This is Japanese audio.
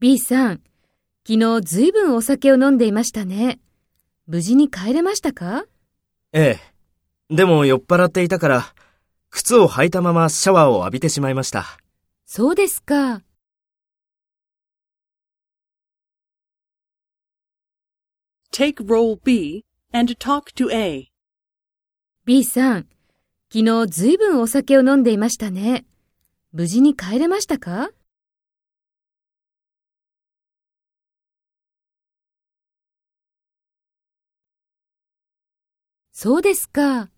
B さん、昨日ずいぶんお酒を飲んでいましたね。無事に帰れましたか？ええ。でも酔っ払っていたから、靴を履いたままシャワーを浴びてしまいました。そうですか。Take role B and talk to A. B さん、昨日ずいぶんお酒を飲んでいましたね。無事に帰れましたか？そうですか。